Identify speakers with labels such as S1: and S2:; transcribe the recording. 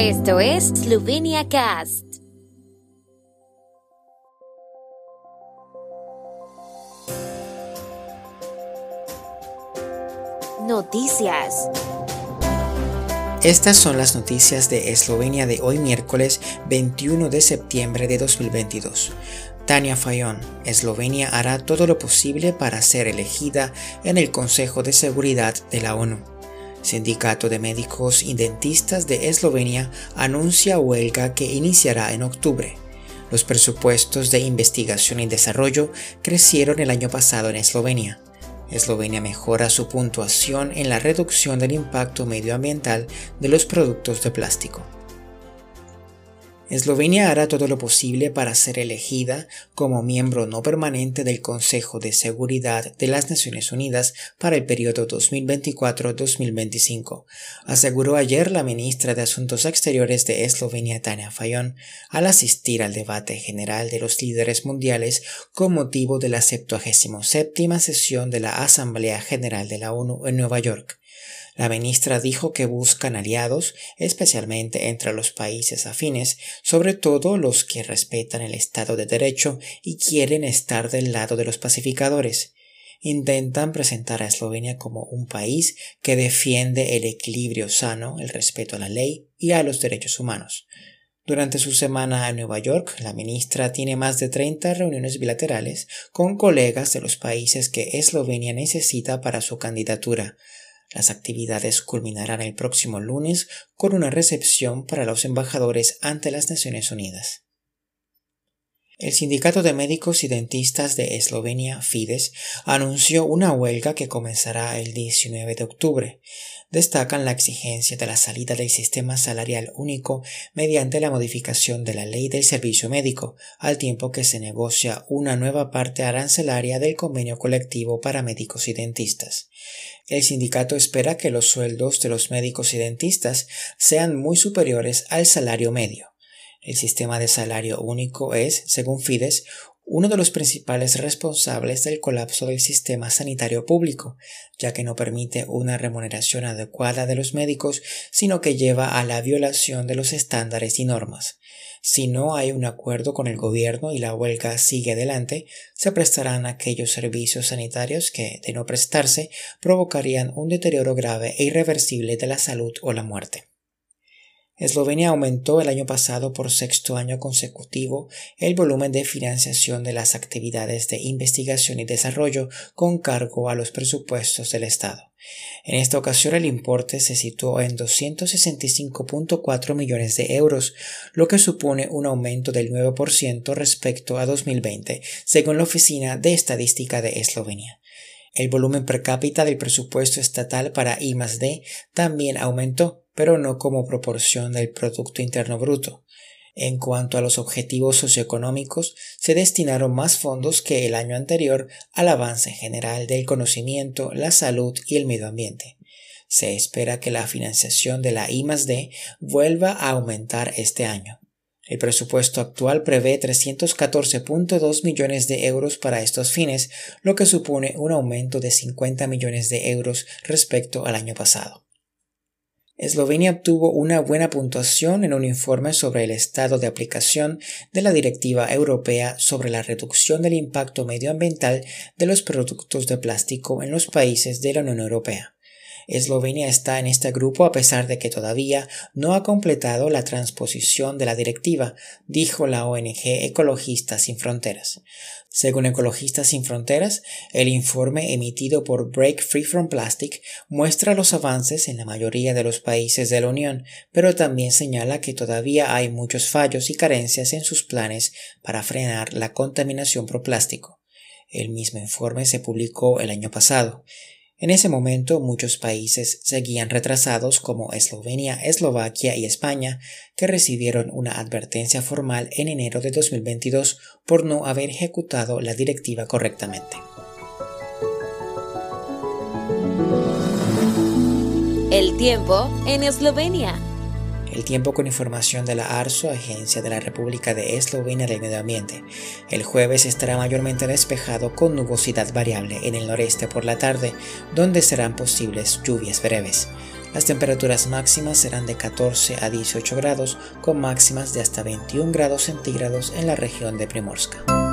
S1: Esto es Slovenia Cast. Noticias.
S2: Estas son las noticias de Eslovenia de hoy miércoles 21 de septiembre de 2022. Tania Fayon, Eslovenia hará todo lo posible para ser elegida en el Consejo de Seguridad de la ONU. Sindicato de Médicos y Dentistas de Eslovenia anuncia huelga que iniciará en octubre. Los presupuestos de investigación y desarrollo crecieron el año pasado en Eslovenia. Eslovenia mejora su puntuación en la reducción del impacto medioambiental de los productos de plástico. Eslovenia hará todo lo posible para ser elegida como miembro no permanente del Consejo de Seguridad de las Naciones Unidas para el periodo 2024-2025, aseguró ayer la ministra de Asuntos Exteriores de Eslovenia, Tania Fayon, al asistir al debate general de los líderes mundiales con motivo de la 77 sesión de la Asamblea General de la ONU en Nueva York. La ministra dijo que buscan aliados, especialmente entre los países afines, sobre todo los que respetan el Estado de Derecho y quieren estar del lado de los pacificadores. Intentan presentar a Eslovenia como un país que defiende el equilibrio sano, el respeto a la ley y a los derechos humanos. Durante su semana en Nueva York, la ministra tiene más de 30 reuniones bilaterales con colegas de los países que Eslovenia necesita para su candidatura. Las actividades culminarán el próximo lunes con una recepción para los embajadores ante las Naciones Unidas. El Sindicato de Médicos y Dentistas de Eslovenia, Fides, anunció una huelga que comenzará el 19 de octubre. Destacan la exigencia de la salida del sistema salarial único mediante la modificación de la ley del servicio médico, al tiempo que se negocia una nueva parte arancelaria del convenio colectivo para médicos y dentistas. El sindicato espera que los sueldos de los médicos y dentistas sean muy superiores al salario medio. El sistema de salario único es, según Fides, uno de los principales responsables del colapso del sistema sanitario público, ya que no permite una remuneración adecuada de los médicos, sino que lleva a la violación de los estándares y normas. Si no hay un acuerdo con el gobierno y la huelga sigue adelante, se prestarán aquellos servicios sanitarios que, de no prestarse, provocarían un deterioro grave e irreversible de la salud o la muerte. Eslovenia aumentó el año pasado por sexto año consecutivo el volumen de financiación de las actividades de investigación y desarrollo con cargo a los presupuestos del Estado. En esta ocasión el importe se situó en 265.4 millones de euros, lo que supone un aumento del 9% respecto a 2020, según la Oficina de Estadística de Eslovenia. El volumen per cápita del presupuesto estatal para I+D también aumentó, pero no como proporción del Producto Interno Bruto. En cuanto a los objetivos socioeconómicos, se destinaron más fondos que el año anterior al avance general del conocimiento, la salud y el medio ambiente. Se espera que la financiación de la I+D vuelva a aumentar este año. El presupuesto actual prevé 314.2 millones de euros para estos fines, lo que supone un aumento de 50 millones de euros respecto al año pasado. Eslovenia obtuvo una buena puntuación en un informe sobre el estado de aplicación de la Directiva Europea sobre la reducción del impacto medioambiental de los productos de plástico en los países de la Unión Europea. Eslovenia está en este grupo a pesar de que todavía no ha completado la transposición de la directiva, dijo la ONG Ecologistas Sin Fronteras. Según Ecologistas Sin Fronteras, el informe emitido por Break Free from Plastic muestra los avances en la mayoría de los países de la Unión, pero también señala que todavía hay muchos fallos y carencias en sus planes para frenar la contaminación por plástico. El mismo informe se publicó el año pasado. En ese momento muchos países seguían retrasados como Eslovenia, Eslovaquia y España, que recibieron una advertencia formal en enero de 2022 por no haber ejecutado la directiva correctamente.
S1: El tiempo en Eslovenia.
S2: El tiempo con información de la ARSO, Agencia de la República de Eslovenia del Medio Ambiente. El jueves estará mayormente despejado con nubosidad variable en el noreste por la tarde, donde serán posibles lluvias breves. Las temperaturas máximas serán de 14 a 18 grados, con máximas de hasta 21 grados centígrados en la región de Primorska.